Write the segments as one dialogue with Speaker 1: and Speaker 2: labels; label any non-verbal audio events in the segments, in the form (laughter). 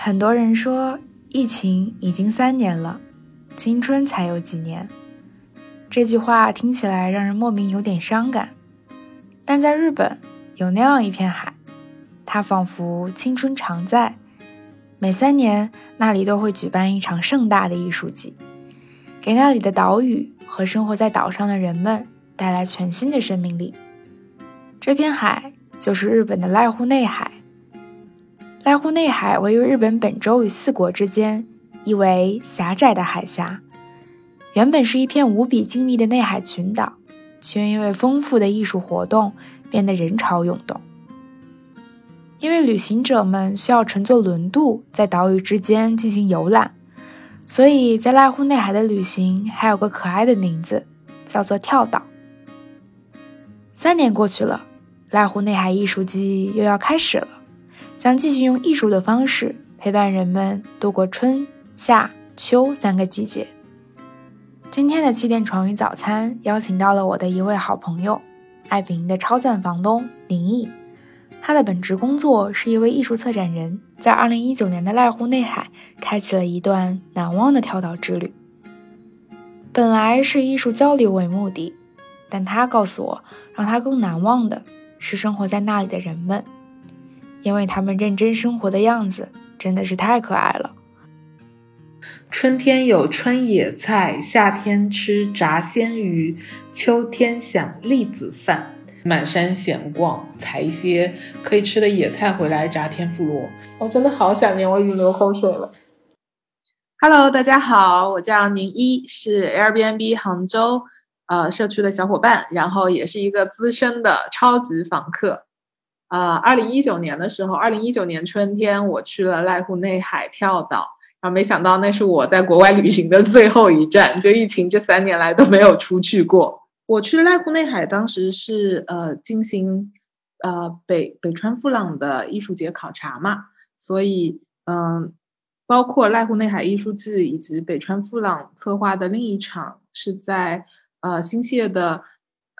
Speaker 1: 很多人说，疫情已经三年了，青春才有几年。这句话听起来让人莫名有点伤感。但在日本，有那样一片海，它仿佛青春常在。每三年，那里都会举办一场盛大的艺术季，给那里的岛屿和生活在岛上的人们带来全新的生命力。这片海就是日本的濑户内海。濑户内海位于日本本州与四国之间，意为狭窄的海峡。原本是一片无比静谧的内海群岛，却因为丰富的艺术活动变得人潮涌动。因为旅行者们需要乘坐轮渡在岛屿之间进行游览，所以在濑户内海的旅行还有个可爱的名字，叫做跳岛。三年过去了，濑户内海艺术季又要开始了。将继续用艺术的方式陪伴人们度过春夏秋三个季节。今天的气垫床与早餐邀请到了我的一位好朋友，爱彼迎的超赞房东林毅。他的本职工作是一位艺术策展人，在2019年的濑户内海开启了一段难忘的跳岛之旅。本来是艺术交流为目的，但他告诉我，让他更难忘的是生活在那里的人们。因为他们认真生活的样子真的是太可爱了。
Speaker 2: 春天有春野菜，夏天吃炸鲜鱼，秋天想栗子饭。满山闲逛，采一些可以吃的野菜回来炸天妇罗。我真的好想念，我已经流口水了。
Speaker 3: Hello，大家好，我叫宁一，是 Airbnb 杭州呃社区的小伙伴，然后也是一个资深的超级访客。呃，二零一九年的时候，二零一九年春天，我去了濑户内海跳岛，然后没想到那是我在国外旅行的最后一站，就疫情这三年来都没有出去过。我去濑户内海，当时是呃进行呃北北川富朗的艺术节考察嘛，所以嗯，包括濑户内海艺术季以及北川富朗策划的另一场是在呃新泻的。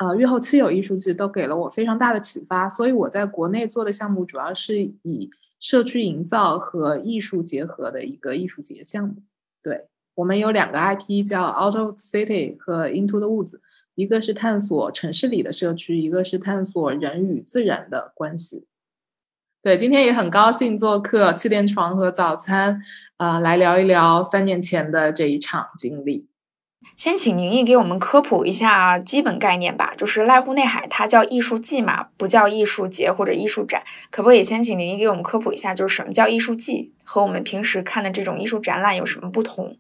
Speaker 3: 呃，月后七友艺术季都给了我非常大的启发，所以我在国内做的项目主要是以社区营造和艺术结合的一个艺术节项目。对我们有两个 IP 叫 Out of City 和 Into the Woods，一个是探索城市里的社区，一个是探索人与自然的关系。对，今天也很高兴做客气垫床和早餐，呃，来聊一聊三年前的这一场经历。
Speaker 1: 先请宁毅给我们科普一下基本概念吧。就是濑户内海，它叫艺术季嘛，不叫艺术节或者艺术展。可不可以先请宁毅给我们科普一下，就是什么叫艺术季，和我们平时看的这种艺术展览有什么不同？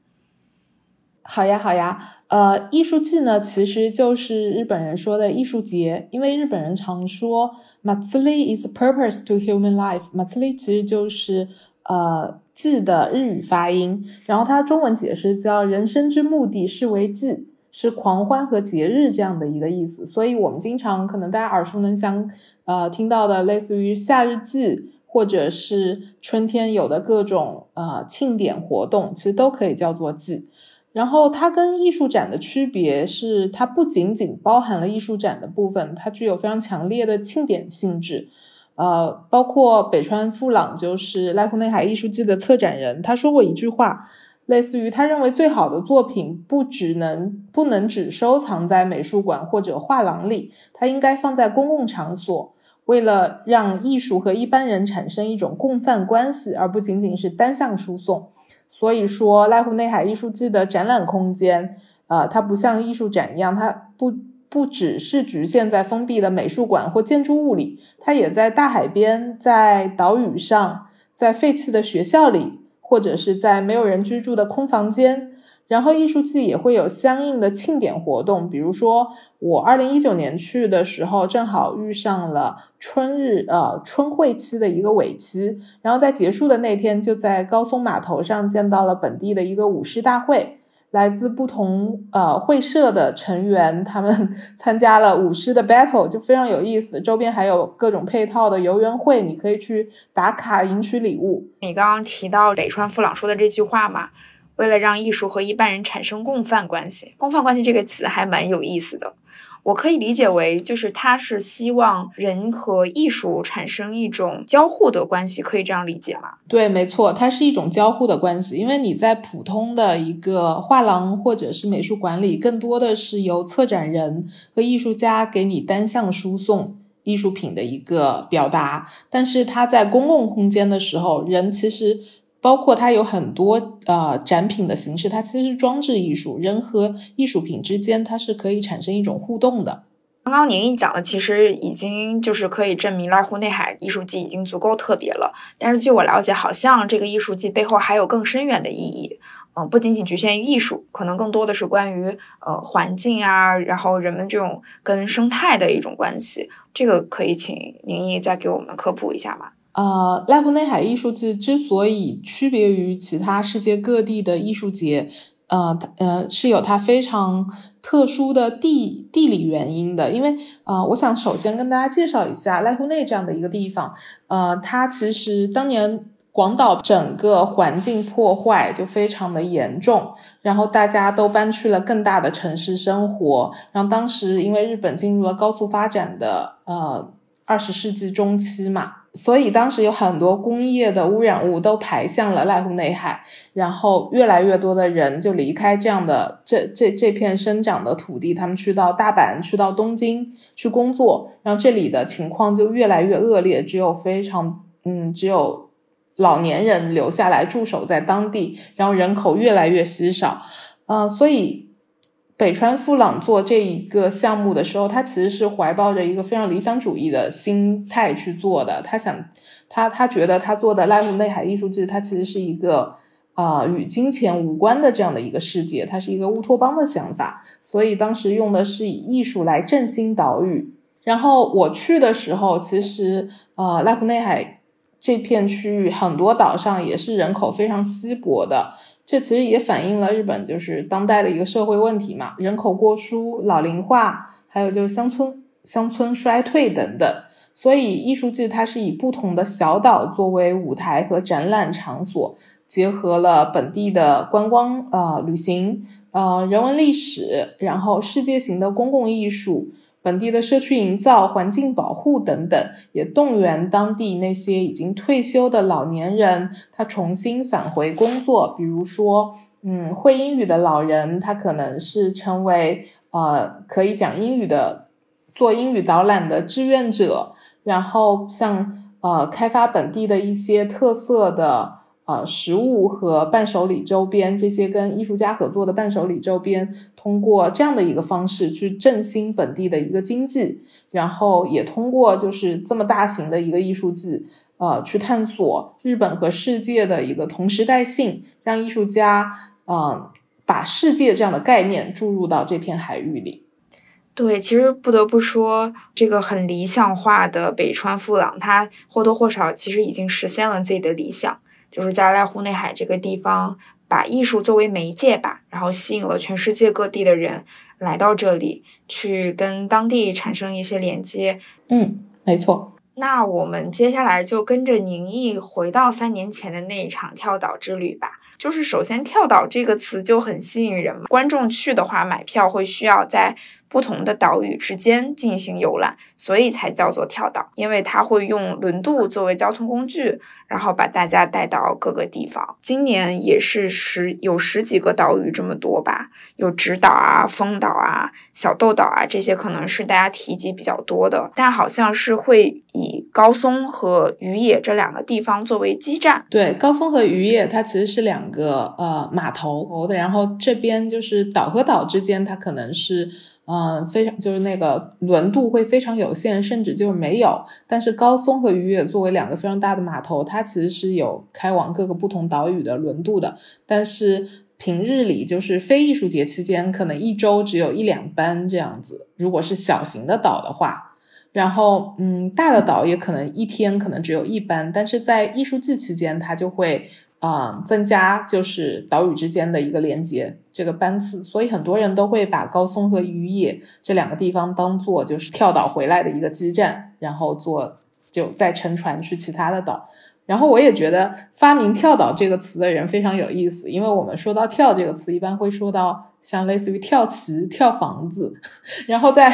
Speaker 2: 好呀，好呀。呃，艺术季呢，其实就是日本人说的艺术节，因为日本人常说 “matsuri is purpose to human life”。matsuri 其实就是呃。祭的日语发音，然后它中文解释叫“人生之目的是为祭”，是狂欢和节日这样的一个意思。所以，我们经常可能大家耳熟能详，呃，听到的类似于夏日祭，或者是春天有的各种呃庆典活动，其实都可以叫做祭。然后，它跟艺术展的区别是，它不仅仅包含了艺术展的部分，它具有非常强烈的庆典性质。呃，包括北川富朗就是濑户内海艺术季的策展人，他说过一句话，类似于他认为最好的作品不只能不能只收藏在美术馆或者画廊里，它应该放在公共场所，为了让艺术和一般人产生一种共犯关系，而不仅仅是单向输送。所以说，濑户内海艺术季的展览空间，呃，它不像艺术展一样，它不。不只是局限在封闭的美术馆或建筑物里，它也在大海边、在岛屿上、在废弃的学校里，或者是在没有人居住的空房间。然后艺术季也会有相应的庆典活动，比如说我二零一九年去的时候，正好遇上了春日呃春会期的一个尾期，然后在结束的那天，就在高松码头上见到了本地的一个舞狮大会。来自不同呃会社的成员，他们 (laughs) 参加了舞狮的 battle，就非常有意思。周边还有各种配套的游园会，你可以去打卡赢取礼物。
Speaker 1: 你刚刚提到北川富朗说的这句话嘛，为了让艺术和一般人产生共犯关系，共犯关系这个词还蛮有意思的。
Speaker 3: 我可以理解为，就是他是希望人和艺术产生一种交互的关系，可以这样理解吗？
Speaker 2: 对，没错，它是一种交互的关系。因为你在普通的一个画廊或者是美术馆里，更多的是由策展人和艺术家给你单向输送艺术品的一个表达，但是他在公共空间的时候，人其实。包括它有很多呃展品的形式，它其实是装置艺术，人和艺术品之间它是可以产生一种互动的。
Speaker 3: 刚刚您一讲的，其实已经就是可以证明濑户内海艺术季已经足够特别了。但是据我了解，好像这个艺术季背后还有更深远的意义，嗯，不仅仅局限于艺术，可能更多的是关于呃环境啊，然后人们这种跟生态的一种关系。这个可以请宁毅再给我们科普一下吗？
Speaker 2: 呃，濑户内海艺术节之所以区别于其他世界各地的艺术节，呃，呃，是有它非常特殊的地地理原因的。因为，呃，我想首先跟大家介绍一下濑户内这样的一个地方。呃，它其实当年广岛整个环境破坏就非常的严重，然后大家都搬去了更大的城市生活。然后当时因为日本进入了高速发展的呃二十世纪中期嘛。所以当时有很多工业的污染物都排向了濑户内海，然后越来越多的人就离开这样的这这这片生长的土地，他们去到大阪、去到东京去工作，然后这里的情况就越来越恶劣，只有非常嗯，只有老年人留下来驻守在当地，然后人口越来越稀少，呃，所以。北川富朗做这一个项目的时候，他其实是怀抱着一个非常理想主义的心态去做的。他想，他他觉得他做的濑户内海艺术季，它其实是一个啊与金钱无关的这样的一个世界，它是一个乌托邦的想法。所以当时用的是以艺术来振兴岛屿。然后我去的时候，其实呃濑户内海这片区域很多岛上也是人口非常稀薄的。这其实也反映了日本就是当代的一个社会问题嘛，人口过疏、老龄化，还有就是乡村乡村衰退等等。所以艺术季它是以不同的小岛作为舞台和展览场所，结合了本地的观光呃旅行呃人文历史，然后世界型的公共艺术。本地的社区营造、环境保护等等，也动员当地那些已经退休的老年人，他重新返回工作。比如说，嗯，会英语的老人，他可能是成为呃可以讲英语的，做英语导览的志愿者。然后像呃开发本地的一些特色的。呃，食物和伴手礼周边这些跟艺术家合作的伴手礼周边，通过这样的一个方式去振兴本地的一个经济，然后也通过就是这么大型的一个艺术季，呃，去探索日本和世界的一个同时代性，让艺术家嗯把世界这样的概念注入到这片海域里。
Speaker 3: 对，其实不得不说，这个很理想化的北川富朗，他或多或少其实已经实现了自己的理想。就是在濑户内海这个地方，把艺术作为媒介吧，然后吸引了全世界各地的人来到这里，去跟当地产生一些连接。
Speaker 2: 嗯，没错。
Speaker 3: 那我们接下来就跟着宁毅回到三年前的那一场跳岛之旅吧。就是首先“跳岛”这个词就很吸引人嘛，观众去的话买票会需要在。不同的岛屿之间进行游览，所以才叫做跳岛，因为它会用轮渡作为交通工具，然后把大家带到各个地方。今年也是十有十几个岛屿这么多吧，有直岛啊、风岛啊、小豆岛啊，这些可能是大家提及比较多的。但好像是会以高松和鱼野这两个地方作为基站。
Speaker 2: 对，高松和鱼野它其实是两个呃码头的，然后这边就是岛和岛之间，它可能是。嗯，非常就是那个轮渡会非常有限，甚至就是没有。但是高松和鱼野作为两个非常大的码头，它其实是有开往各个不同岛屿的轮渡的。但是平日里就是非艺术节期间，可能一周只有一两班这样子。如果是小型的岛的话，然后嗯，大的岛也可能一天可能只有一班。但是在艺术季期间，它就会。啊，增加就是岛屿之间的一个连接，这个班次，所以很多人都会把高松和鱼野这两个地方当做就是跳岛回来的一个基站，然后做就再乘船去其他的岛。然后我也觉得发明“跳岛”这个词的人非常有意思，因为我们说到“跳”这个词，一般会说到像类似于跳棋、跳房子，(laughs) 然后在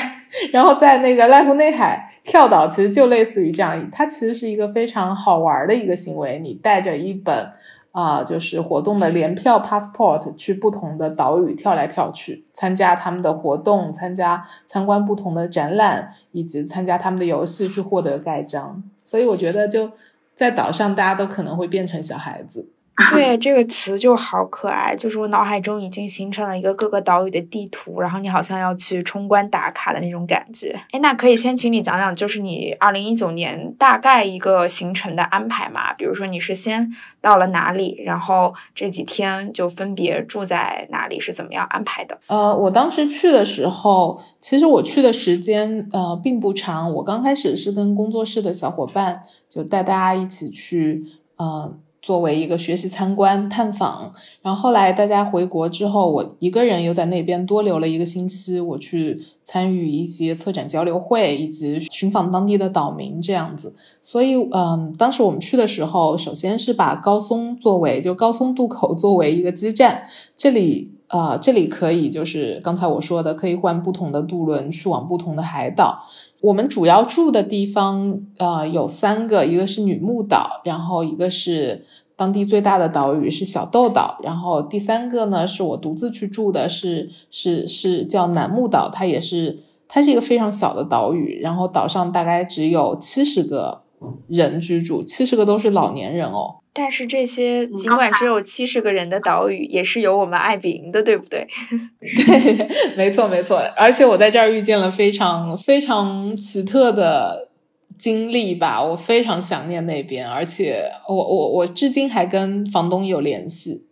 Speaker 2: 然后在那个濑户内海跳岛，其实就类似于这样，它其实是一个非常好玩的一个行为。你带着一本啊，就是活动的联票 passport 去不同的岛屿跳来跳去，参加他们的活动，参加参观不同的展览，以及参加他们的游戏去获得盖章。所以我觉得就。在岛上，大家都可能会变成小孩子。(laughs)
Speaker 3: 对这个词就好可爱，就是我脑海中已经形成了一个各个岛屿的地图，然后你好像要去冲关打卡的那种感觉。哎，那可以先请你讲讲，就是你二零一九年大概一个行程的安排嘛？比如说你是先到了哪里，然后这几天就分别住在哪里，是怎么样安排的？
Speaker 2: 呃，我当时去的时候，其实我去的时间呃并不长，我刚开始是跟工作室的小伙伴就带大家一起去，呃。作为一个学习参观探访，然后后来大家回国之后，我一个人又在那边多留了一个星期，我去参与一些策展交流会，以及寻访当地的岛民这样子。所以，嗯，当时我们去的时候，首先是把高松作为就高松渡口作为一个基站，这里。啊，这里可以就是刚才我说的，可以换不同的渡轮去往不同的海岛。我们主要住的地方啊有三个，一个是女木岛，然后一个是当地最大的岛屿是小豆岛，然后第三个呢是我独自去住的，是是是叫楠木岛，它也是它是一个非常小的岛屿，然后岛上大概只有七十个人居住，七十个都是老年人哦。
Speaker 3: 但是这些尽管只有七十个人的岛屿，也是有我们爱比营的，对不对？(laughs)
Speaker 2: 对，没错没错。而且我在这儿遇见了非常非常奇特的经历吧，我非常想念那边，而且我我我至今还跟房东有联系。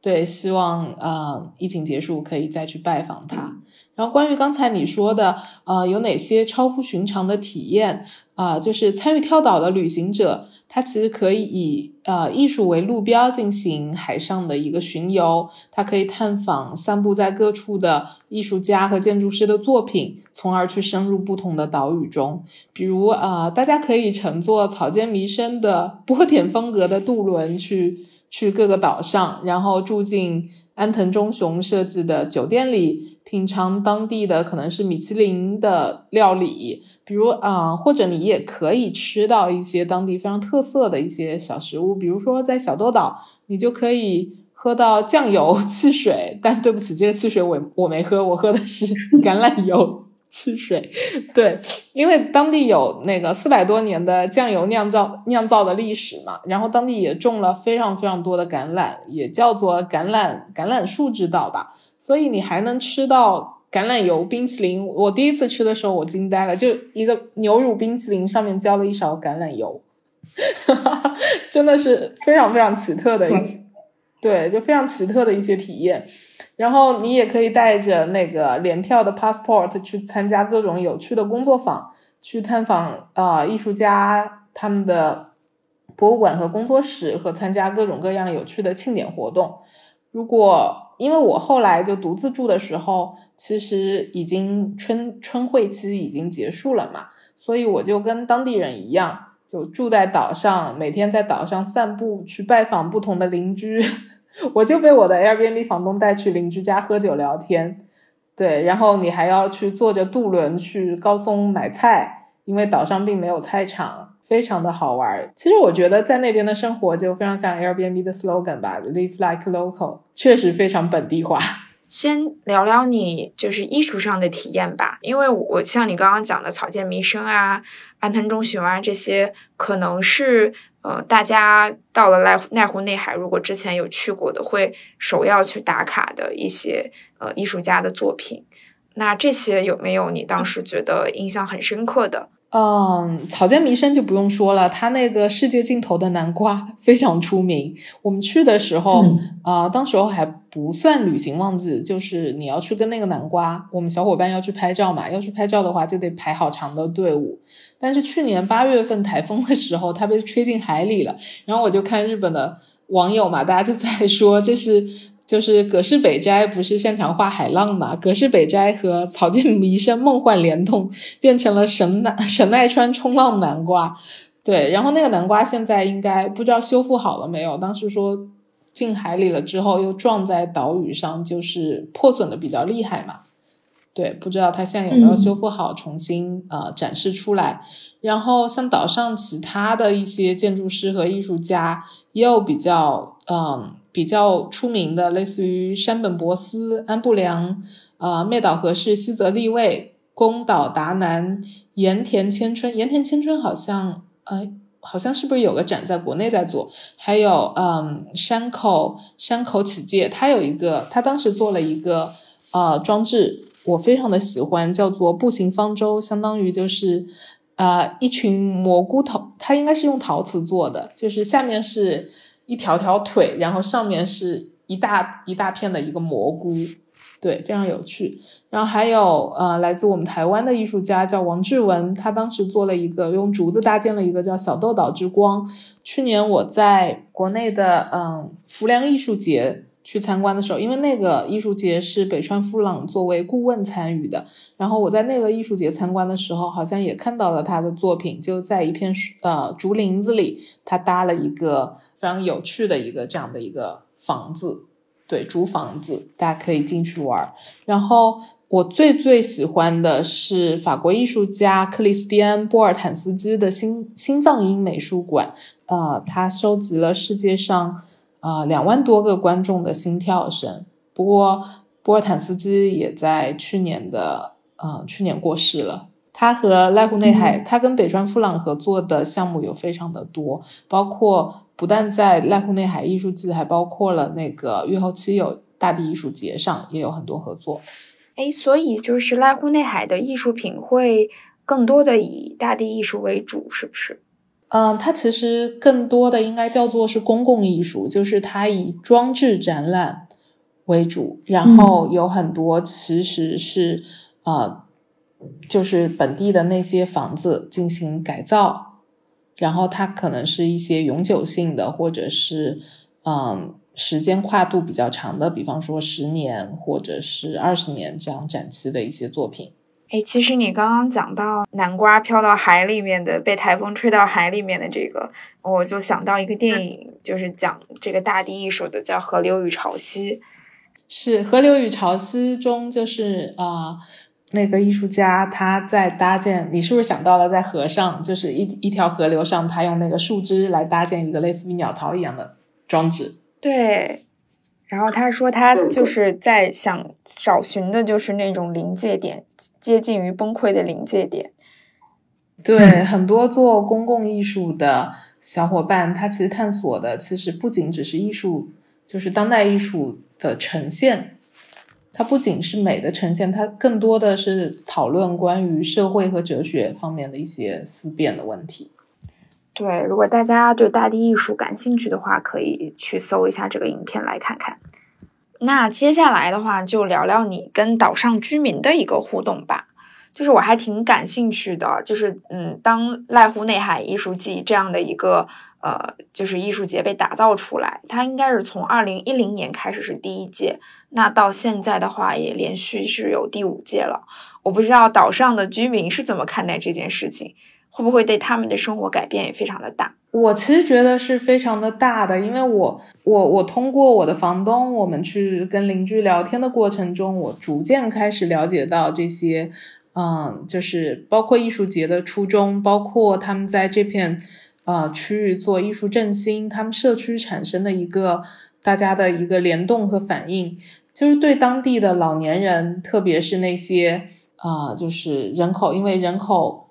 Speaker 2: 对，希望啊疫情结束可以再去拜访他。然后关于刚才你说的，呃，有哪些超乎寻常的体验？啊，就是参与跳岛的旅行者，他其实可以以呃艺术为路标进行海上的一个巡游，他可以探访散布在各处的艺术家和建筑师的作品，从而去深入不同的岛屿中。比如啊，大家可以乘坐草间弥生的波点风格的渡轮去去各个岛上，然后住进。安藤忠雄设计的酒店里，品尝当地的可能是米其林的料理，比如啊，或者你也可以吃到一些当地非常特色的一些小食物，比如说在小豆岛，你就可以喝到酱油 (laughs) 汽水，但对不起，这个汽水我我没喝，我喝的是橄榄油。汽水，对，因为当地有那个四百多年的酱油酿造酿造的历史嘛，然后当地也种了非常非常多的橄榄，也叫做橄榄橄榄树之岛吧，所以你还能吃到橄榄油冰淇淋。我第一次吃的时候我惊呆了，就一个牛乳冰淇淋上面浇了一勺橄榄油，(laughs) 真的是非常非常奇特的一，对，就非常奇特的一些体验。然后你也可以带着那个联票的 passport 去参加各种有趣的工作坊，去探访啊艺术家他们的博物馆和工作室，和参加各种各样有趣的庆典活动。如果因为我后来就独自住的时候，其实已经春春会期已经结束了嘛，所以我就跟当地人一样，就住在岛上，每天在岛上散步，去拜访不同的邻居。我就被我的 Airbnb 房东带去邻居家喝酒聊天，对，然后你还要去坐着渡轮去高松买菜，因为岛上并没有菜场，非常的好玩。其实我觉得在那边的生活就非常像 Airbnb 的 slogan 吧，Live like local，确实非常本地化。
Speaker 3: 先聊聊你就是艺术上的体验吧，因为我像你刚刚讲的草间弥生啊、安藤忠雄啊这些，可能是。呃，大家到了濑奈湖内海，如果之前有去过的，会首要去打卡的一些呃艺术家的作品。那这些有没有你当时觉得印象很深刻的？
Speaker 2: 嗯，草间弥生就不用说了，他那个世界尽头的南瓜 (laughs) 非常出名。我们去的时候，啊，当时候还不算旅行旺季，就是你要去跟那个南瓜，我们小伙伴要去拍照嘛，要去拍照的话就得排好长的队伍。但是去年八月份台风的时候，它被吹进海里了，然后我就看日本的网友嘛，大家就在说这是。就是葛饰北斋不是擅长画海浪嘛？葛饰北斋和草间弥生梦幻联动，变成了神奈神奈川冲浪南瓜。对，然后那个南瓜现在应该不知道修复好了没有。当时说进海里了之后又撞在岛屿上，就是破损的比较厉害嘛。对，不知道它现在有没有修复好，重新呃展示出来。然后像岛上其他的一些建筑师和艺术家也有比较嗯比较出名的，类似于山本博司、安部良、呃灭岛和世、西泽立卫、宫岛达南、盐田千春。盐田千春好像。呃，好像是不是有个展在国内在做？还有，嗯，山口山口启介，他有一个，他当时做了一个呃装置，我非常的喜欢，叫做步行方舟，相当于就是呃一群蘑菇头，它应该是用陶瓷做的，就是下面是一条条腿，然后上面是一大一大片的一个蘑菇。对，非常有趣。然后还有呃，来自我们台湾的艺术家叫王志文，他当时做了一个用竹子搭建了一个叫小豆岛之光。去年我在国内的嗯浮梁艺术节去参观的时候，因为那个艺术节是北川富朗作为顾问参与的，然后我在那个艺术节参观的时候，好像也看到了他的作品，就在一片呃竹林子里，他搭了一个非常有趣的一个这样的一个房子。对，竹房子，大家可以进去玩。然后我最最喜欢的是法国艺术家克里斯蒂安·波尔坦斯基的心心脏音美术馆。呃，他收集了世界上呃两万多个观众的心跳声。不过波尔坦斯基也在去年的呃去年过世了。他和濑户内海，他跟北川富朗合作的项目有非常的多，包括不但在濑户内海艺术季，还包括了那个月后期有大地艺术节上也有很多合作。
Speaker 3: 哎，所以就是濑户内海的艺术品会更多的以大地艺术为主，是不是？
Speaker 2: 嗯，它其实更多的应该叫做是公共艺术，就是它以装置展览为主，然后有很多其实是呃。就是本地的那些房子进行改造，然后它可能是一些永久性的，或者是嗯时间跨度比较长的，比方说十年或者是二十年这样展期的一些作品。
Speaker 3: 哎，其实你刚刚讲到南瓜飘到海里面的，被台风吹到海里面的这个，我就想到一个电影，就是讲这个大地艺术的，叫《河流与潮汐》。
Speaker 2: 是《河流与潮汐》中，就是啊。那个艺术家他在搭建，你是不是想到了在河上，就是一一条河流上，他用那个树枝来搭建一个类似于鸟巢一样的装置？
Speaker 3: 对。然后他说他就是在想找寻的就是那种临界点，接近于崩溃的临界点。
Speaker 2: 对，(laughs) 很多做公共艺术的小伙伴，他其实探索的其实不仅只是艺术，就是当代艺术的呈现。它不仅是美的呈现，它更多的是讨论关于社会和哲学方面的一些思辨的问题。
Speaker 3: 对，如果大家对大地艺术感兴趣的话，可以去搜一下这个影片来看看。那接下来的话，就聊聊你跟岛上居民的一个互动吧。就是我还挺感兴趣的，就是嗯，当濑户内海艺术季这样的一个。呃，就是艺术节被打造出来，它应该是从二零一零年开始是第一届，那到现在的话也连续是有第五届了。我不知道岛上的居民是怎么看待这件事情，会不会对他们的生活改变也非常的大？
Speaker 2: 我其实觉得是非常的大的，因为我我我通过我的房东，我们去跟邻居聊天的过程中，我逐渐开始了解到这些，嗯，就是包括艺术节的初衷，包括他们在这片。呃，区域做艺术振兴，他们社区产生的一个大家的一个联动和反应，就是对当地的老年人，特别是那些啊，就是人口因为人口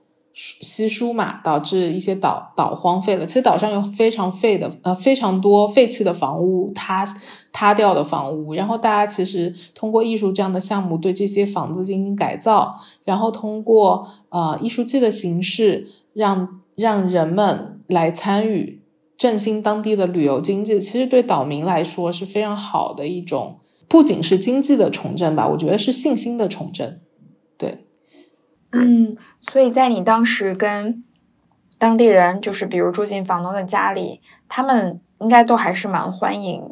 Speaker 2: 稀疏嘛，导致一些岛岛荒废了。其实岛上有非常废的呃非常多废弃的房屋，塌塌掉的房屋。然后大家其实通过艺术这样的项目，对这些房子进行改造，然后通过呃艺术季的形式，让让人们。来参与振兴当地的旅游经济，其实对岛民来说是非常好的一种，不仅是经济的重振吧，我觉得是信心的重振。对，
Speaker 3: 嗯，所以在你当时跟当地人，就是比如住进房东的家里，他们应该都还是蛮欢迎，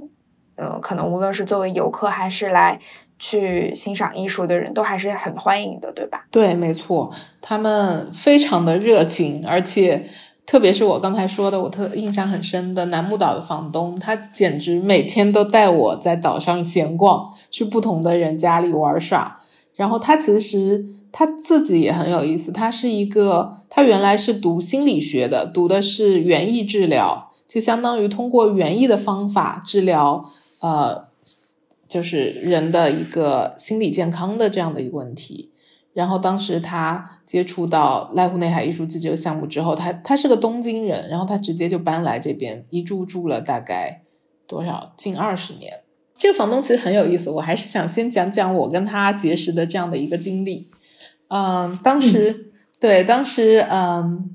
Speaker 3: 呃，可能无论是作为游客还是来去欣赏艺术的人都还是很欢迎的，对吧？
Speaker 2: 对，没错，他们非常的热情，而且。特别是我刚才说的，我特印象很深的楠木岛的房东，他简直每天都带我在岛上闲逛，去不同的人家里玩耍。然后他其实他自己也很有意思，他是一个，他原来是读心理学的，读的是园艺治疗，就相当于通过园艺的方法治疗，呃，就是人的一个心理健康的这样的一个问题。然后当时他接触到濑户内海艺术季这个项目之后，他他是个东京人，然后他直接就搬来这边，一住住了大概多少近二十年。这个房东其实很有意思，我还是想先讲讲我跟他结识的这样的一个经历。嗯，当时对当时嗯。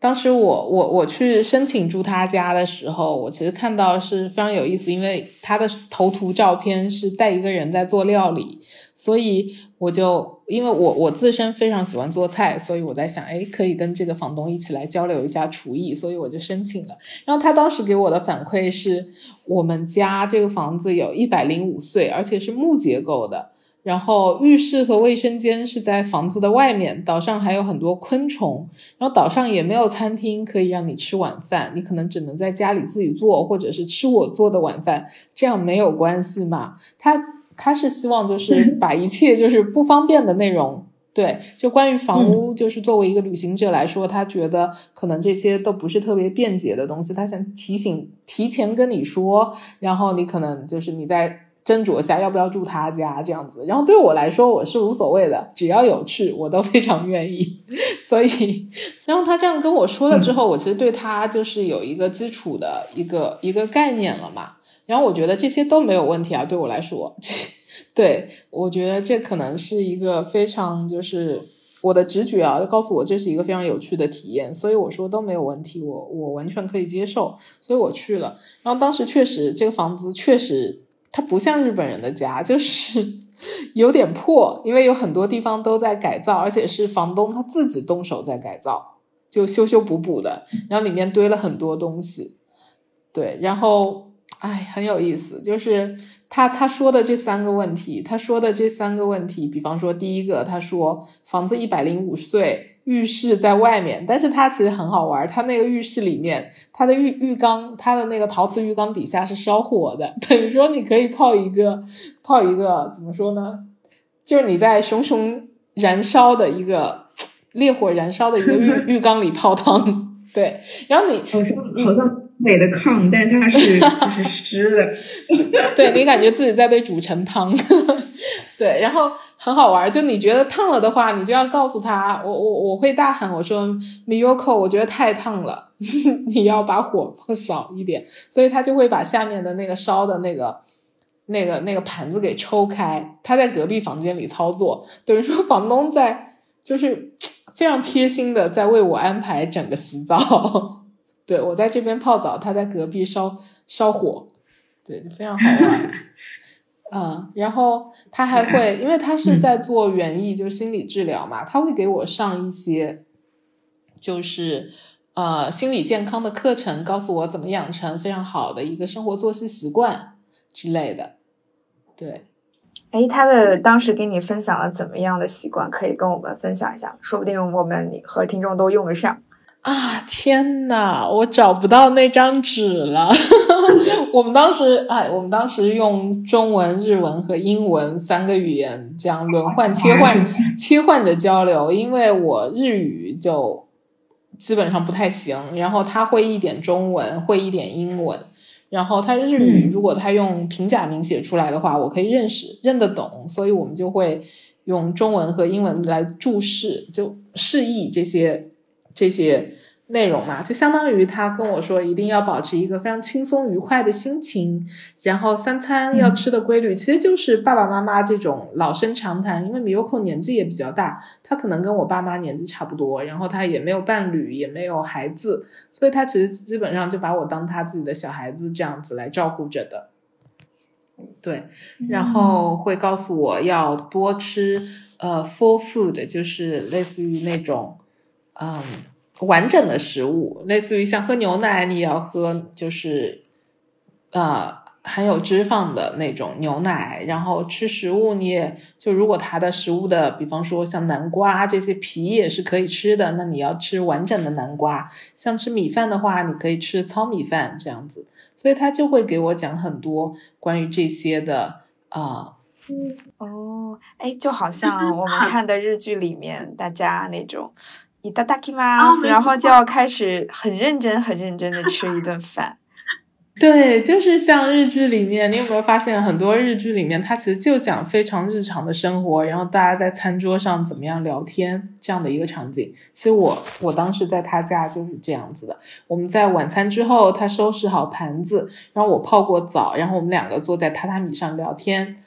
Speaker 2: 当时我我我去申请住他家的时候，我其实看到是非常有意思，因为他的头图照片是带一个人在做料理，所以我就因为我我自身非常喜欢做菜，所以我在想，哎，可以跟这个房东一起来交流一下厨艺，所以我就申请了。然后他当时给我的反馈是，我们家这个房子有一百零五岁，而且是木结构的。然后浴室和卫生间是在房子的外面，岛上还有很多昆虫，然后岛上也没有餐厅可以让你吃晚饭，你可能只能在家里自己做，或者是吃我做的晚饭，这样没有关系嘛？他他是希望就是把一切就是不方便的内容，对，就关于房屋，就是作为一个旅行者来说，他觉得可能这些都不是特别便捷的东西，他想提醒提前跟你说，然后你可能就是你在。斟酌下要不要住他家这样子，然后对我来说我是无所谓的，只要有趣我都非常愿意。(laughs) 所以，然后他这样跟我说了之后，我其实对他就是有一个基础的一个一个概念了嘛。然后我觉得这些都没有问题啊，对我来说，(laughs) 对我觉得这可能是一个非常就是我的直觉啊，告诉我这是一个非常有趣的体验，所以我说都没有问题，我我完全可以接受，所以我去了。然后当时确实这个房子确实。它不像日本人的家，就是 (laughs) 有点破，因为有很多地方都在改造，而且是房东他自己动手在改造，就修修补补的，然后里面堆了很多东西，对，然后哎，很有意思，就是他他说的这三个问题，他说的这三个问题，比方说第一个，他说房子一百零五岁。浴室在外面，但是它其实很好玩。它那个浴室里面，它的浴浴缸，它的那个陶瓷浴缸底下是烧火的，(laughs) 等于说你可以泡一个泡一个怎么说呢？就是你在熊熊燃烧的一个烈火燃烧的一个浴 (laughs) 浴缸里泡汤，对。然后你
Speaker 4: 好像好像美的炕，但是它是 (laughs) 就是湿的，
Speaker 2: 对你感觉自己在被煮成汤。(laughs) 对，然后很好玩，就你觉得烫了的话，你就要告诉他，我我我会大喊，我说 Miyoko，我觉得太烫了，(laughs) 你要把火放少一点，所以他就会把下面的那个烧的那个那个那个盘子给抽开。他在隔壁房间里操作，等于说房东在就是非常贴心的在为我安排整个洗澡。对我在这边泡澡，他在隔壁烧烧火，对，就非常好玩。嗯，然后他还会，因为他是在做园艺，就是心理治疗嘛，他会给我上一些，就是呃心理健康的课程，告诉我怎么养成非常好的一个生活作息习惯之类的。对，
Speaker 3: 哎，他的当时给你分享了怎么样的习惯，可以跟我们分享一下，说不定我们和听众都用得上。
Speaker 2: 啊天呐，我找不到那张纸了。(laughs) 我们当时，哎，我们当时用中文、日文和英文三个语言这样轮换切换 (laughs) 切换着交流，因为我日语就基本上不太行，然后他会一点中文，会一点英文，然后他日语如果他用平假名写出来的话，我可以认识认得懂，所以我们就会用中文和英文来注释，就示意这些。这些内容嘛，就相当于他跟我说，一定要保持一个非常轻松愉快的心情，然后三餐要吃的规律，其实就是爸爸妈妈这种老生常谈。因为米尤克年纪也比较大，他可能跟我爸妈年纪差不多，然后他也没有伴侣，也没有孩子，所以他其实基本上就把我当他自己的小孩子这样子来照顾着的。对，然后会告诉我要多吃呃 full food，就是类似于那种。嗯，完整的食物，类似于像喝牛奶，你也要喝，就是，呃，含有脂肪的那种牛奶，然后吃食物，你也就如果它的食物的，比方说像南瓜这些皮也是可以吃的，那你要吃完整的南瓜。像吃米饭的话，你可以吃糙米饭这样子。所以他就会给我讲很多关于这些的啊。
Speaker 3: 哦，哎，就好像我们 (laughs) 看的日剧里面，大家那种伊达达基吗？然后就要开始很认真、很认真的吃一顿饭。(laughs)
Speaker 2: 对，就是像日剧里面，你有没有发现很多日剧里面，它其实就讲非常日常的生活，然后大家在餐桌上怎么样聊天这样的一个场景。其实我我当时在他家就是这样子的。我们在晚餐之后，他收拾好盘子，然后我泡过澡，然后我们两个坐在榻榻米上聊天。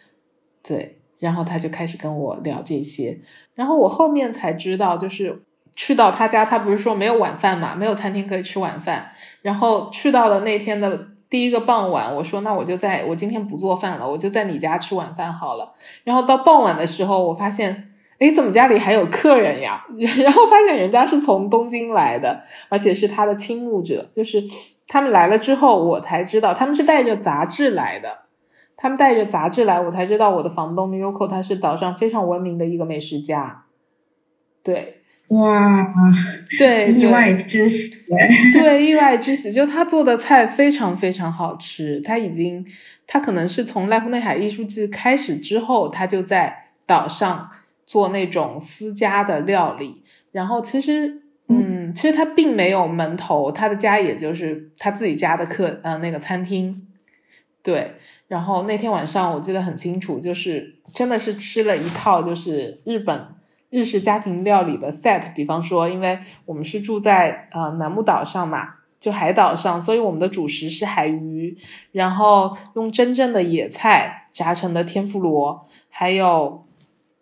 Speaker 2: 对，然后他就开始跟我聊这些，然后我后面才知道，就是去到他家，他不是说没有晚饭嘛，没有餐厅可以吃晚饭，然后去到的那天的。第一个傍晚，我说那我就在我今天不做饭了，我就在你家吃晚饭好了。然后到傍晚的时候，我发现，哎，怎么家里还有客人呀？(laughs) 然后发现人家是从东京来的，而且是他的倾慕者。就是他们来了之后，我才知道他们是带着杂志来的。他们带着杂志来，我才知道我的房东 Miyoko 他是岛上非常闻名的一个美食家。对。
Speaker 4: 哇，
Speaker 2: 对，
Speaker 4: 意外之喜，
Speaker 2: 对，意外之喜，就他做的菜非常非常好吃。他已经，他可能是从濑户内海艺术季开始之后，他就在岛上做那种私家的料理。然后其实，嗯，其实他并没有门头，他的家也就是他自己家的客，呃，那个餐厅。对，然后那天晚上我记得很清楚，就是真的是吃了一套，就是日本。日式家庭料理的 set，比方说，因为我们是住在呃南木岛上嘛，就海岛上，所以我们的主食是海鱼，然后用真正的野菜炸成的天妇罗，还有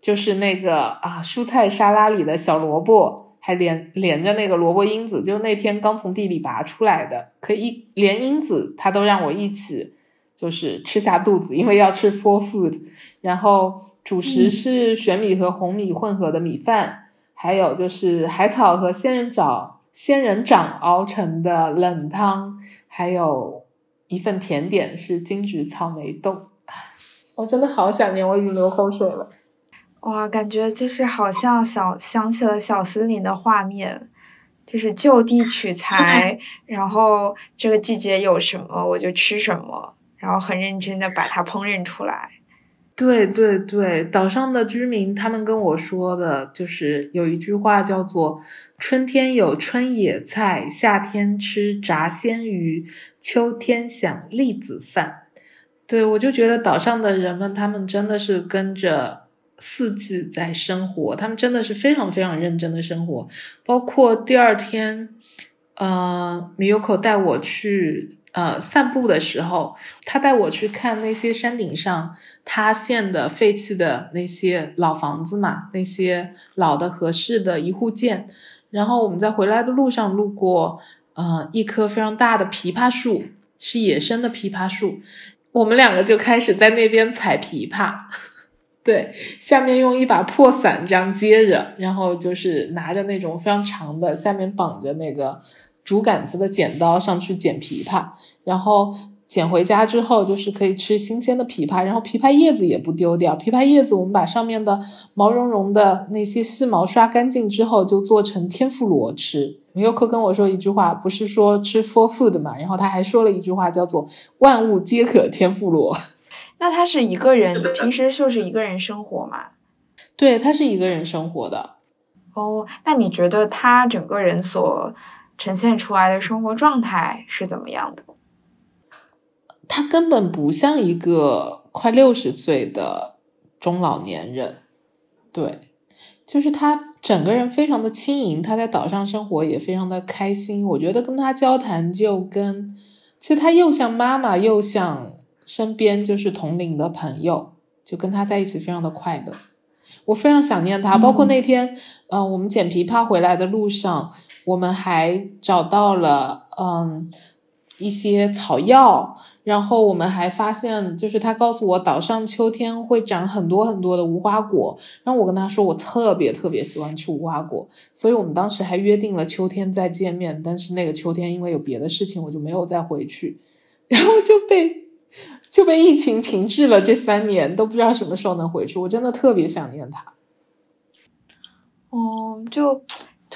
Speaker 2: 就是那个啊蔬菜沙拉里的小萝卜，还连连着那个萝卜缨子，就那天刚从地里拔出来的，可以连缨子他都让我一起就是吃下肚子，因为要吃 full food，然后。主食是玄米和红米混合的米饭，还有就是海草和仙人掌仙人掌熬成的冷汤，还有一份甜点是金桔草莓冻。我真的好想念，我已经流口水了。
Speaker 3: 哇，感觉就是好像小想起了小森林的画面，就是就地取 (laughs) 材，然后这个季节有什么我就吃什么，然后很认真的把它烹饪出来。
Speaker 2: 对对对，岛上的居民他们跟我说的，就是有一句话叫做“春天有春野菜，夏天吃炸鲜鱼，秋天享栗子饭”。对我就觉得岛上的人们，他们真的是跟着四季在生活，他们真的是非常非常认真的生活。包括第二天，呃，米尤口带我去。呃，散步的时候，他带我去看那些山顶上塌陷的废弃的那些老房子嘛，那些老的合适的一户建。然后我们在回来的路上路过，呃，一棵非常大的枇杷树，是野生的枇杷树。我们两个就开始在那边采枇杷，(laughs) 对，下面用一把破伞这样接着，然后就是拿着那种非常长的，下面绑着那个。竹竿子的剪刀上去剪枇杷，然后捡回家之后就是可以吃新鲜的枇杷，然后枇杷叶子也不丢掉。枇杷叶子我们把上面的毛茸茸的那些细毛刷干净之后，就做成天妇罗吃。米尤克跟我说一句话，不是说吃 for food 嘛，然后他还说了一句话，叫做万物皆可天妇罗。(laughs)
Speaker 3: 那他是一个人，平时就是一个人生活嘛？
Speaker 2: 对他是一个人生活的。
Speaker 3: 哦，那你觉得他整个人所？呈现出来的生活状态是怎么样的？
Speaker 2: 他根本不像一个快六十岁的中老年人，对，就是他整个人非常的轻盈，他在岛上生活也非常的开心。我觉得跟他交谈就跟，其实他又像妈妈，又像身边就是同龄的朋友，就跟他在一起非常的快乐。我非常想念他，包括那天，嗯，我们捡枇杷回来的路上。我们还找到了嗯一些草药，然后我们还发现，就是他告诉我岛上秋天会长很多很多的无花果，然后我跟他说我特别特别喜欢吃无花果，所以我们当时还约定了秋天再见面，但是那个秋天因为有别的事情，我就没有再回去，(laughs) 然后就被就被疫情停滞了这三年，都不知道什么时候能回去。我真的特别想念他。
Speaker 3: 哦，就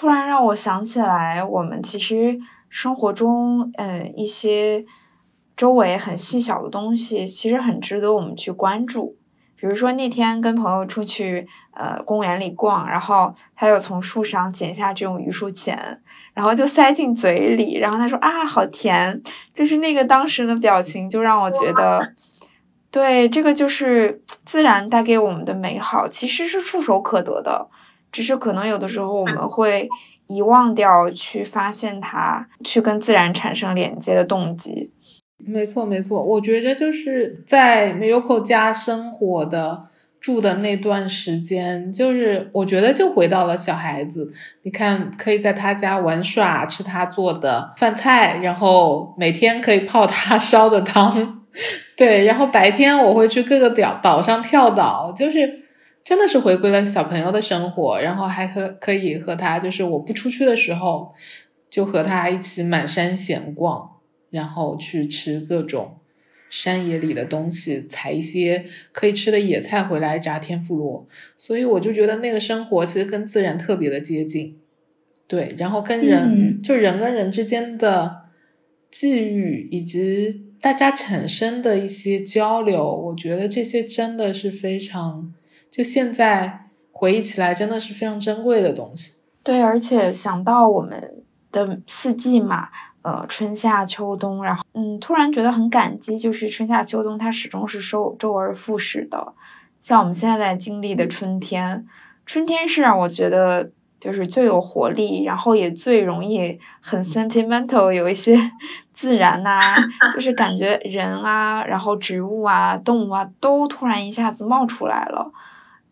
Speaker 3: 突然让我想起来，我们其实生活中，嗯，一些周围很细小的东西，其实很值得我们去关注。比如说那天跟朋友出去，呃，公园里逛，然后他又从树上剪下这种榆树钱，然后就塞进嘴里，然后他说啊，好甜，就是那个当时的表情，就让我觉得，对，这个就是自然带给我们的美好，其实是触手可得的，只是可能有的时候我们会遗忘掉去发现它，去跟自然产生连接的动机。
Speaker 2: 没错，没错，我觉得就是在 Miyoko 家生活的住的那段时间，就是我觉得就回到了小孩子。你看，可以在他家玩耍，吃他做的饭菜，然后每天可以泡他 (laughs) 烧的汤，(laughs) 对，然后白天我会去各个岛岛上跳岛，就是真的是回归了小朋友的生活，然后还和可以和他，就是我不出去的时候，就和他一起满山闲逛。然后去吃各种山野里的东西，采一些可以吃的野菜回来炸天妇罗，所以我就觉得那个生活其实跟自然特别的接近，对，然后跟人就人跟人之间的际遇以及大家产生的一些交流，我觉得这些真的是非常，就现在回忆起来真的是非常珍贵的东西。
Speaker 3: 对，而且想到我们的四季嘛。呃，春夏秋冬，然后嗯，突然觉得很感激，就是春夏秋冬它始终是周周而复始的。像我们现在在经历的春天，春天是让我觉得就是最有活力，然后也最容易很 sentimental，有一些 (laughs) 自然呐，就是感觉人啊，然后植物啊，动物啊，都突然一下子冒出来了，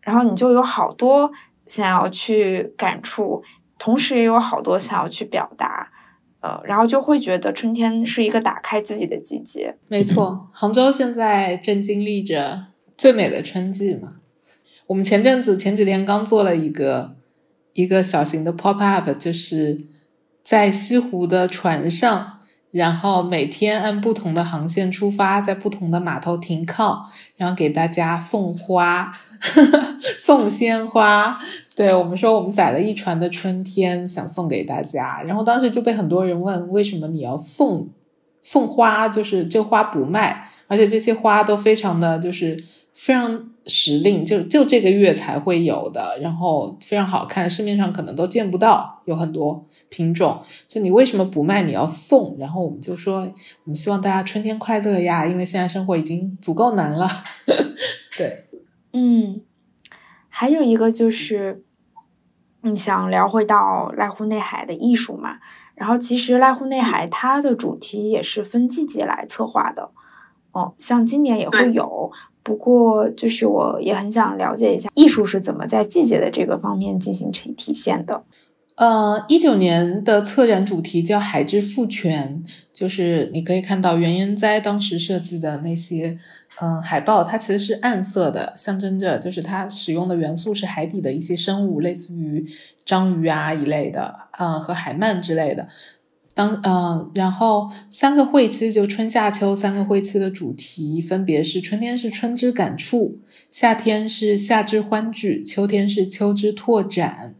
Speaker 3: 然后你就有好多想要去感触，同时也有好多想要去表达。呃，然后就会觉得春天是一个打开自己的季节。
Speaker 2: 没错，杭州现在正经历着最美的春季嘛。我们前阵子前几天刚做了一个一个小型的 pop up，就是在西湖的船上，然后每天按不同的航线出发，在不同的码头停靠，然后给大家送花。(laughs) 送鲜花，对我们说，我们载了一船的春天，想送给大家。然后当时就被很多人问，为什么你要送送花？就是这花不卖，而且这些花都非常的就是非常时令，就就这个月才会有的，然后非常好看，市面上可能都见不到，有很多品种。就你为什么不卖？你要送？然后我们就说，我们希望大家春天快乐呀，因为现在生活已经足够难了。(laughs) 对。
Speaker 3: 嗯，还有一个就是，你想聊回到濑户内海的艺术嘛？然后其实濑户内海它的主题也是分季节来策划的，哦，像今年也会有。不过就是我也很想了解一下艺术是怎么在季节的这个方面进行体体现的。
Speaker 2: 呃，一九年的策展主题叫“海之复权”，就是你可以看到原研哉当时设计的那些。嗯，海报它其实是暗色的，象征着就是它使用的元素是海底的一些生物，类似于章鱼啊一类的，嗯，和海鳗之类的。当嗯，然后三个会期就春夏秋三个会期的主题分别是：春天是春之感触，夏天是夏之欢聚，秋天是秋之拓展。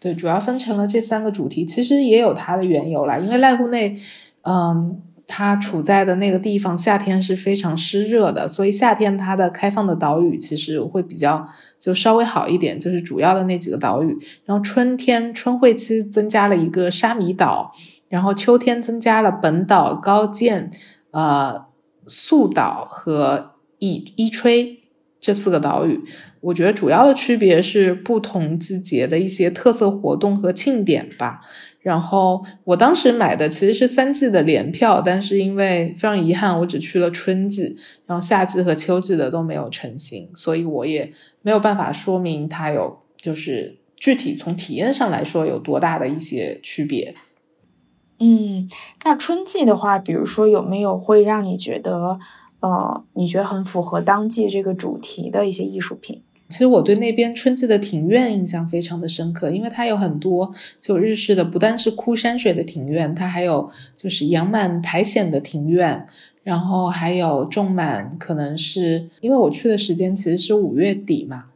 Speaker 2: 对，主要分成了这三个主题，其实也有它的缘由啦，因为濑户内，嗯。它处在的那个地方，夏天是非常湿热的，所以夏天它的开放的岛屿其实会比较就稍微好一点，就是主要的那几个岛屿。然后春天春会期增加了一个沙弥岛，然后秋天增加了本岛、高见、呃宿岛和伊伊吹这四个岛屿。我觉得主要的区别是不同季节的一些特色活动和庆典吧。然后我当时买的其实是三季的联票，但是因为非常遗憾，我只去了春季，然后夏季和秋季的都没有成行，所以我也没有办法说明它有就是具体从体验上来说有多大的一些区别。
Speaker 3: 嗯，那春季的话，比如说有没有会让你觉得呃，你觉得很符合当季这个主题的一些艺术品？
Speaker 2: 其实我对那边春季的庭院印象非常的深刻，因为它有很多就日式的，不单是枯山水的庭院，它还有就是养满苔藓的庭院，然后还有种满可能是因为我去的时间其实是五月底嘛，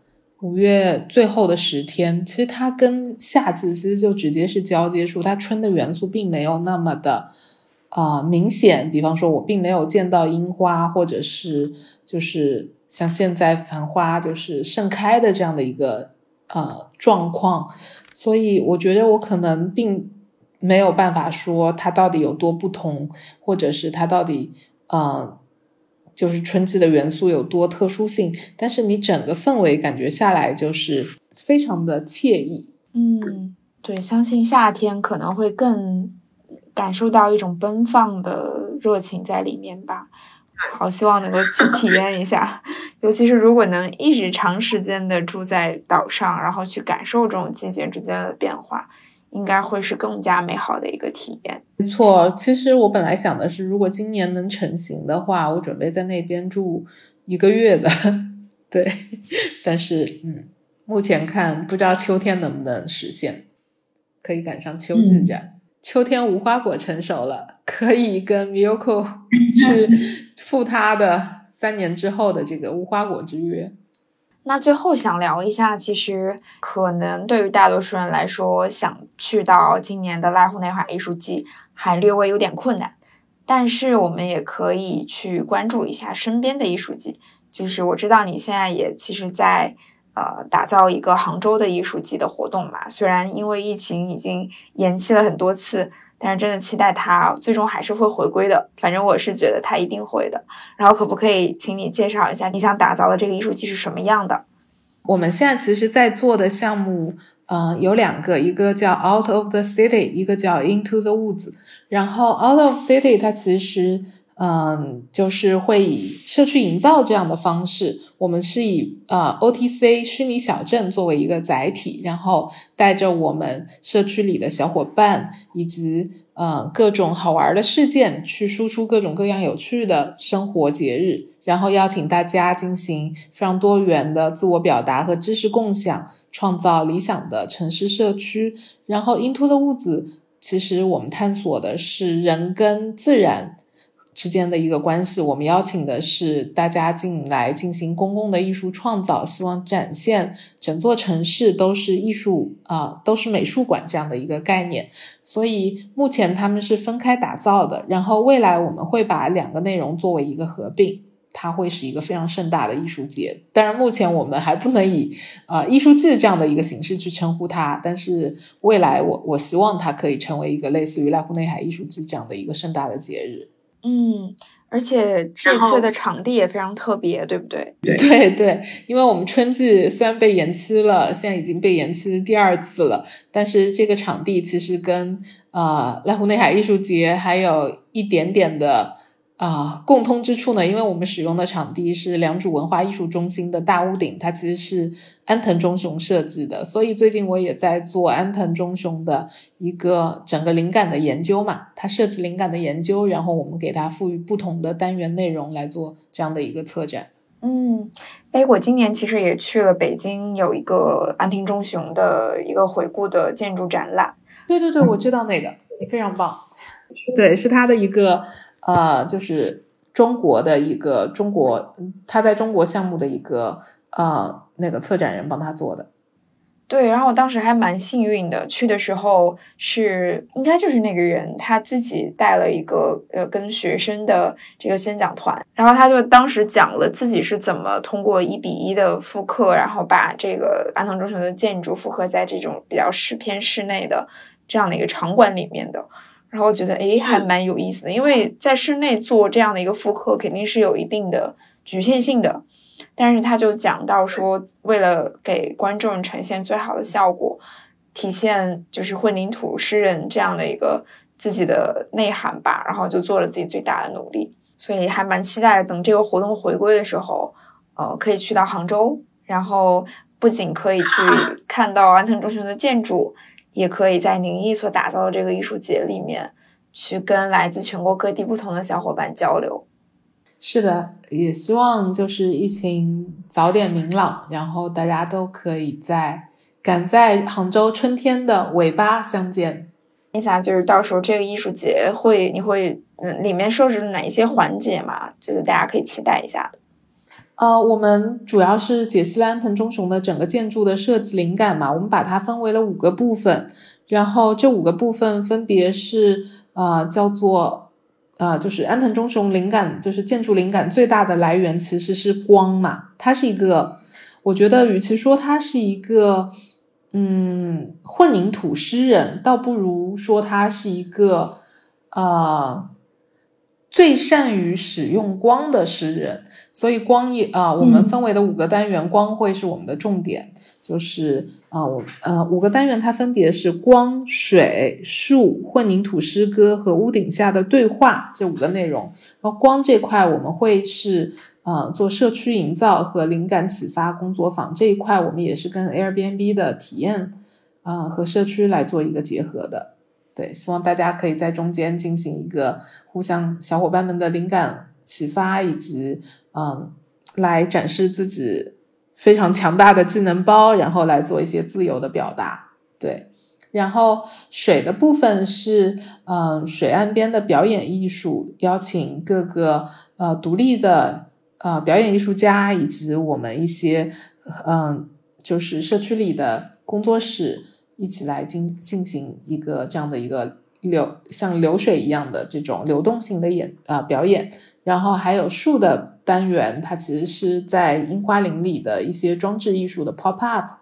Speaker 2: 五月最后的十天，其实它跟夏季其实就直接是交接处，它春的元素并没有那么的啊明显，比方说我并没有见到樱花，或者是就是。像现在繁花就是盛开的这样的一个呃状况，所以我觉得我可能并没有办法说它到底有多不同，或者是它到底呃就是春季的元素有多特殊性。但是你整个氛围感觉下来就是非常的惬意。
Speaker 3: 嗯，对，相信夏天可能会更感受到一种奔放的热情在里面吧。好，希望能够去体验一下，(laughs) 尤其是如果能一直长时间的住在岛上，然后去感受这种季节之间的变化，应该会是更加美好的一个体验。
Speaker 2: 没错，其实我本来想的是，如果今年能成型的话，我准备在那边住一个月的。(laughs) 对，但是嗯，目前看不知道秋天能不能实现，可以赶上秋季展。秋天无花果成熟了，可以跟 Miyoko (laughs) 去。赴他的三年之后的这个无花果之约。
Speaker 3: 那最后想聊一下，其实可能对于大多数人来说，想去到今年的濑户内海艺术季还略微有点困难。但是我们也可以去关注一下身边的艺术季。就是我知道你现在也其实，在呃打造一个杭州的艺术季的活动嘛。虽然因为疫情已经延期了很多次。但是真的期待他最终还是会回归的，反正我是觉得他一定会的。然后可不可以请你介绍一下你想打造的这个艺术季是什么样的？
Speaker 2: 我们现在其实，在做的项目，嗯，有两个，一个叫 Out of the City，一个叫 Into the Woods。然后 Out of City 它其实。嗯，就是会以社区营造这样的方式，我们是以呃 OTC 虚拟小镇作为一个载体，然后带着我们社区里的小伙伴以及呃各种好玩的事件，去输出各种各样有趣的生活节日，然后邀请大家进行非常多元的自我表达和知识共享，创造理想的城市社区。然后 Into the Woods，其实我们探索的是人跟自然。之间的一个关系，我们邀请的是大家进来进行公共的艺术创造，希望展现整座城市都是艺术啊，都是美术馆这样的一个概念。所以目前他们是分开打造的，然后未来我们会把两个内容作为一个合并，它会是一个非常盛大的艺术节。当然，目前我们还不能以啊艺术季这样的一个形式去称呼它，但是未来我我希望它可以成为一个类似于濑户内海艺术季这样的一个盛大的节日。
Speaker 3: 嗯，而且这次的场地也非常特别，对不对？(laughs)
Speaker 2: 对对对，因为我们春季虽然被延期了，现在已经被延期第二次了，但是这个场地其实跟呃濑户内海艺术节还有一点点的。啊，共通之处呢？因为我们使用的场地是良渚文化艺术中心的大屋顶，它其实是安藤忠雄设计的，所以最近我也在做安藤忠雄的一个整个灵感的研究嘛，他设计灵感的研究，然后我们给它赋予不同的单元内容来做这样的一个策展。
Speaker 3: 嗯，哎，我今年其实也去了北京，有一个安藤忠雄的一个回顾的建筑展览。
Speaker 2: 对对对，我知道那个非常棒，(laughs) 对，是他的一个。呃，就是中国的一个中国，他在中国项目的一个呃那个策展人帮他做的。
Speaker 3: 对，然后我当时还蛮幸运的，去的时候是应该就是那个人他自己带了一个呃跟学生的这个宣讲团，然后他就当时讲了自己是怎么通过一比一的复刻，然后把这个安藤忠雄的建筑复刻在这种比较室偏室内的这样的一个场馆里面的。然后觉得诶还蛮有意思的，因为在室内做这样的一个复刻，肯定是有一定的局限性的。但是他就讲到说，为了给观众呈现最好的效果，体现就是混凝土诗人这样的一个自己的内涵吧，然后就做了自己最大的努力。所以还蛮期待等这个活动回归的时候，呃，可以去到杭州，然后不仅可以去 (laughs) 看到安藤忠雄的建筑。也可以在宁艺所打造的这个艺术节里面，去跟来自全国各地不同的小伙伴交流。
Speaker 2: 是的，也希望就是疫情早点明朗，然后大家都可以在赶在杭州春天的尾巴相见。
Speaker 3: 你想就是到时候这个艺术节会，你会嗯里面设置哪一些环节嘛？就是大家可以期待一下的。
Speaker 2: 呃，我们主要是解析了安藤忠雄的整个建筑的设计灵感嘛，我们把它分为了五个部分，然后这五个部分分别是呃叫做呃就是安藤忠雄灵感就是建筑灵感最大的来源其实是光嘛，它是一个，我觉得与其说它是一个。嗯，混凝土诗人倒不如说他是一个呃最善于使用光的诗人，所以光也啊，我们分为的五个单元，光会是我们的重点，就是啊，我呃五个单元它分别是光、水、树、混凝土诗歌和屋顶下的对话这五个内容。然后光这块我们会是。呃，做社区营造和灵感启发工作坊这一块，我们也是跟 Airbnb 的体验，啊，和社区来做一个结合的。对，希望大家可以在中间进行一个互相小伙伴们的灵感启发，以及嗯，来展示自己非常强大的技能包，然后来做一些自由的表达。对，然后水的部分是嗯，水岸边的表演艺术，邀请各个呃独立的。呃，表演艺术家以及我们一些嗯，就是社区里的工作室一起来进进行一个这样的一个流像流水一样的这种流动性的演啊表演，然后还有树的单元，它其实是在樱花林里的一些装置艺术的 pop up，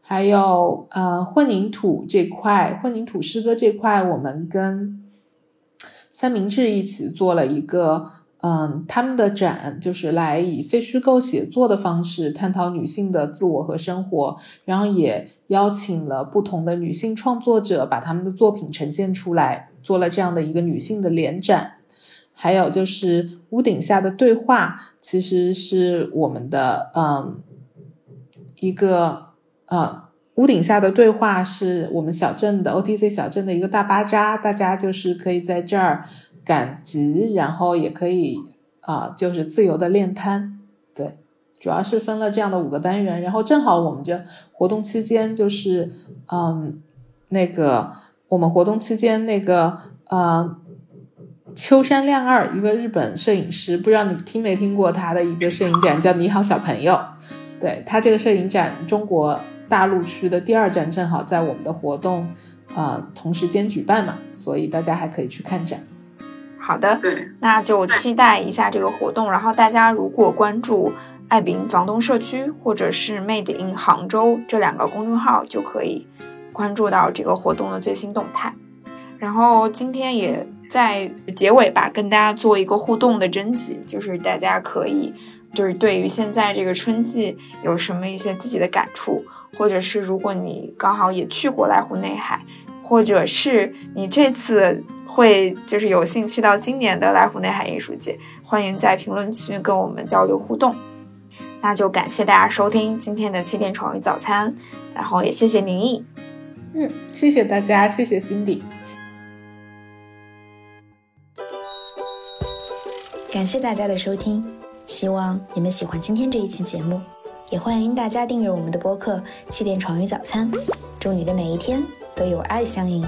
Speaker 2: 还有呃混凝土这块混凝土诗歌这块，我们跟三明治一起做了一个。嗯，他们的展就是来以非虚构写作的方式探讨女性的自我和生活，然后也邀请了不同的女性创作者把他们的作品呈现出来，做了这样的一个女性的联展。还有就是屋顶下的对话，其实是我们的嗯一个呃屋顶下的对话是我们小镇的 OTC 小镇的一个大巴扎，大家就是可以在这儿。赶集，然后也可以啊，就是自由的练摊，对，主要是分了这样的五个单元。然后正好我们这活动期间，就是嗯，那个我们活动期间那个呃，秋山亮二，一个日本摄影师，不知道你听没听过他的一个摄影展，叫你好小朋友。对他这个摄影展，中国大陆区的第二站，正好在我们的活动啊同时间举办嘛，所以大家还可以去看展。
Speaker 3: 好的，那就期待一下这个活动。然后大家如果关注爱彼房东社区或者是 Made in 杭州这两个公众号，就可以关注到这个活动的最新动态。然后今天也在结尾吧，跟大家做一个互动的征集，就是大家可以就是对于现在这个春季有什么一些自己的感触，或者是如果你刚好也去过濑户内海，或者是你这次。会就是有兴趣到今年的来湖内海艺术节，欢迎在评论区跟我们交流互动。那就感谢大家收听今天的七点床与早餐，然后也谢谢宁毅。
Speaker 2: 嗯，谢谢大家，谢谢 Cindy。
Speaker 5: 感谢大家的收听，希望你们喜欢今天这一期节目，也欢迎大家订阅我们的播客《七点床与早餐》。祝你的每一天都有爱相迎。